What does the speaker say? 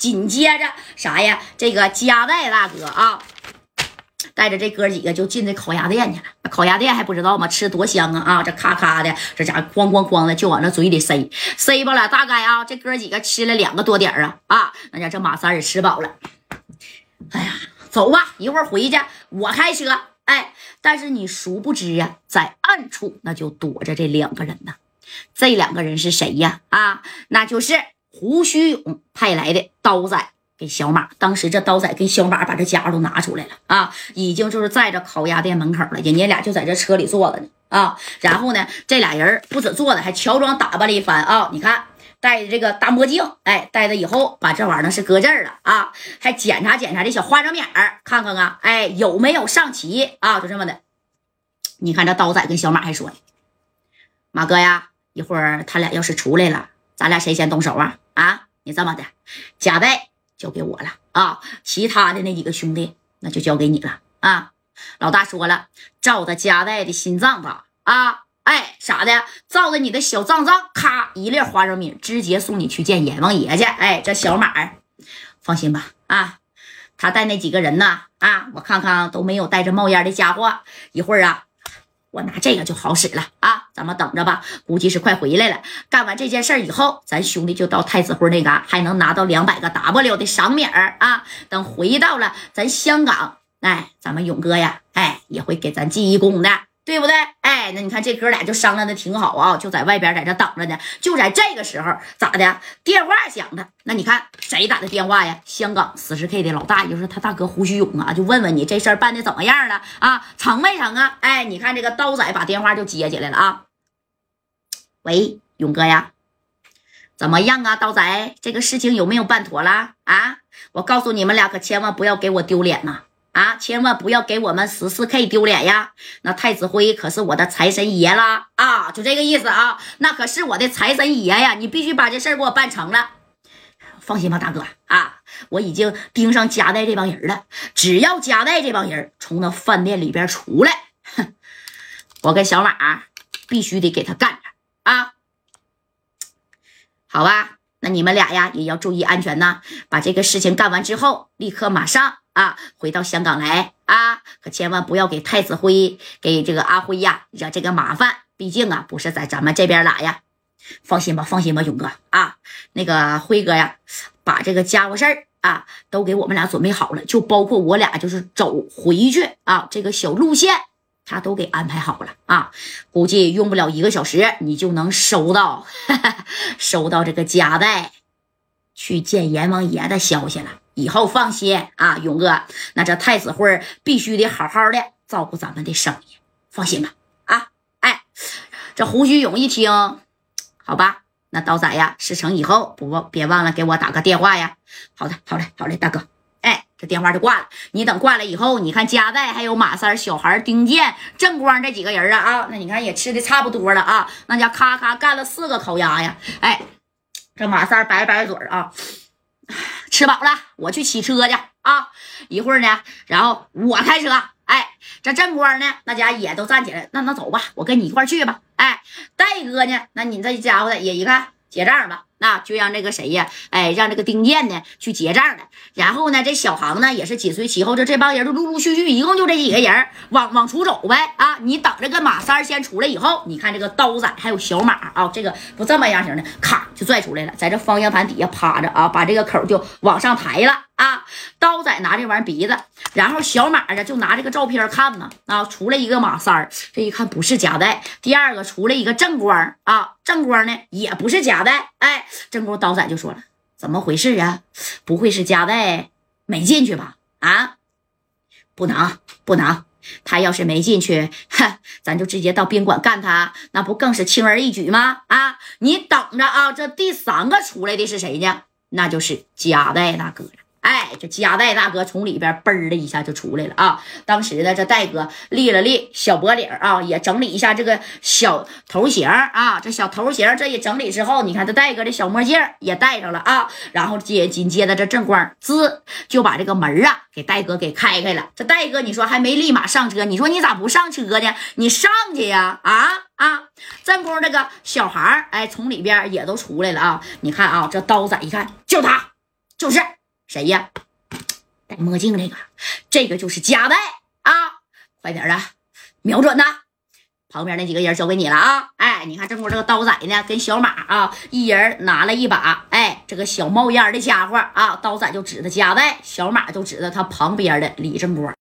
紧接着啥呀？这个加代大哥啊。带着这哥几个就进这烤鸭店去了。烤鸭店还不知道吗？吃多香啊！啊，这咔咔的，这家伙哐哐哐的就往那嘴里塞，塞吧了。大概啊，这哥几个吃了两个多点啊啊！那家这马三也吃饱了。哎呀，走吧，一会儿回去我开车。哎，但是你殊不知啊，在暗处那就躲着这两个人呢。这两个人是谁呀？啊，那就是胡须勇派来的刀仔。给小马，当时这刀仔跟小马把这家伙都拿出来了啊，已经就是在这烤鸭店门口了，人家俩就在这车里坐着呢啊。然后呢，这俩人不止坐着，还乔装打扮了一番啊。你看，戴着这个大墨镜，哎，戴着以后把这玩意儿是搁这儿了啊，还检查检查这小花生米儿，看看啊，哎，有没有上齐啊？就这么的。你看这刀仔跟小马还说，马哥呀，一会儿他俩要是出来了，咱俩谁先动手啊？啊，你这么的，加代。交给我了啊！其他的那几个兄弟，那就交给你了啊！老大说了，照着加代的心脏吧啊！哎，啥的，照着你的小脏脏，咔一粒花生米，直接送你去见阎王爷去！哎，这小马放心吧啊！他带那几个人呢啊，我看看都没有带着冒烟的家伙，一会儿啊。我拿这个就好使了啊！咱们等着吧，估计是快回来了。干完这件事以后，咱兄弟就到太子辉那嘎，还能拿到两百个 W 的赏米儿啊！等回到了咱香港，哎，咱们勇哥呀，哎，也会给咱记一功的。对不对？哎，那你看这哥俩就商量的挺好啊，就在外边在这等着呢。就在这个时候，咋的？电话响了。那你看谁打的电话呀？香港四十 K 的老大，就是他大哥胡须勇啊，就问问你这事儿办的怎么样了啊？成没成啊？哎，你看这个刀仔把电话就接起来了啊。喂，勇哥呀，怎么样啊？刀仔，这个事情有没有办妥了啊？我告诉你们俩，可千万不要给我丢脸呐！啊千万不要给我们十四 K 丢脸呀！那太子辉可是我的财神爷啦！啊，就这个意思啊！那可是我的财神爷呀！你必须把这事儿给我办成了。放心吧，大哥啊，我已经盯上加代这帮人了。只要加代这帮人从那饭店里边出来，哼，我跟小马必须得给他干着啊！好吧，那你们俩呀也要注意安全呐！把这个事情干完之后，立刻马上。啊，回到香港来啊！可千万不要给太子辉、给这个阿辉呀惹这个麻烦。毕竟啊，不是在咱们这边打呀。放心吧，放心吧，勇哥啊，那个辉哥呀，把这个家伙事儿啊都给我们俩准备好了，就包括我俩就是走回去啊这个小路线，他都给安排好了啊。估计用不了一个小时，你就能收到 收到这个夹带去见阎王爷的消息了。以后放心啊，勇哥，那这太子会必须得好好的照顾咱们的生意，放心吧。啊，哎，这胡须勇一听，好吧，那刀仔呀，事成以后不别忘了给我打个电话呀。好的，好嘞，好嘞，大哥。哎，这电话就挂了。你等挂了以后，你看加代还有马三、小孩、丁健、正光这几个人啊啊，那你看也吃的差不多了啊，那家咔咔干了四个烤鸭呀。哎，这马三摆摆嘴啊。吃饱了，我去洗车去啊！一会儿呢，然后我开车。哎，这正官呢，大家也都站起来。那那走吧，我跟你一块去吧。哎，戴哥呢？那你这家伙的也一看结账吧。那就让这个谁呀？哎，让这个丁健呢去结账了。然后呢，这小航呢也是紧随其后。就这帮人就陆陆续续，一共就这几个人往往出走呗。啊，你等着个马三先出来以后，你看这个刀仔还有小马啊，这个不这么样型的，咔就拽出来了，在这方向盘底下趴着啊，把这个口就往上抬了。啊。刀仔拿这玩意鼻子，然后小马呢就拿这个照片看呢啊，出来一个马三，这一看不是夹带。第二个出来一个正光啊，正光呢也不是夹带，哎。正宫刀仔就说了：“怎么回事啊？不会是加代没进去吧？啊，不能不能，他要是没进去，哼，咱就直接到宾馆干他，那不更是轻而易举吗？啊，你等着啊，这第三个出来的是谁呢？那就是加代大哥了。”哎，这加代大哥从里边嘣的一下就出来了啊！当时呢，这戴哥立了立小脖领啊，也整理一下这个小头型啊。这小头型这一整理之后，你看这戴哥的小墨镜也戴上了啊。然后接紧接着这正光滋就把这个门啊给戴哥给开开了。这戴哥你说还没立马上车，你说你咋不上车呢？你上去呀！啊啊！正宫这个小孩哎从里边也都出来了啊！你看啊，这刀仔一看就他。就是谁呀？戴墨镜那个，这个就是加代啊！快点的，瞄准呐！旁边那几个人交给你了啊！哎，你看这会这个刀仔呢，跟小马啊，一人拿了一把，哎，这个小冒烟的家伙啊，刀仔就指着加代，小马就指着他旁边的李振波。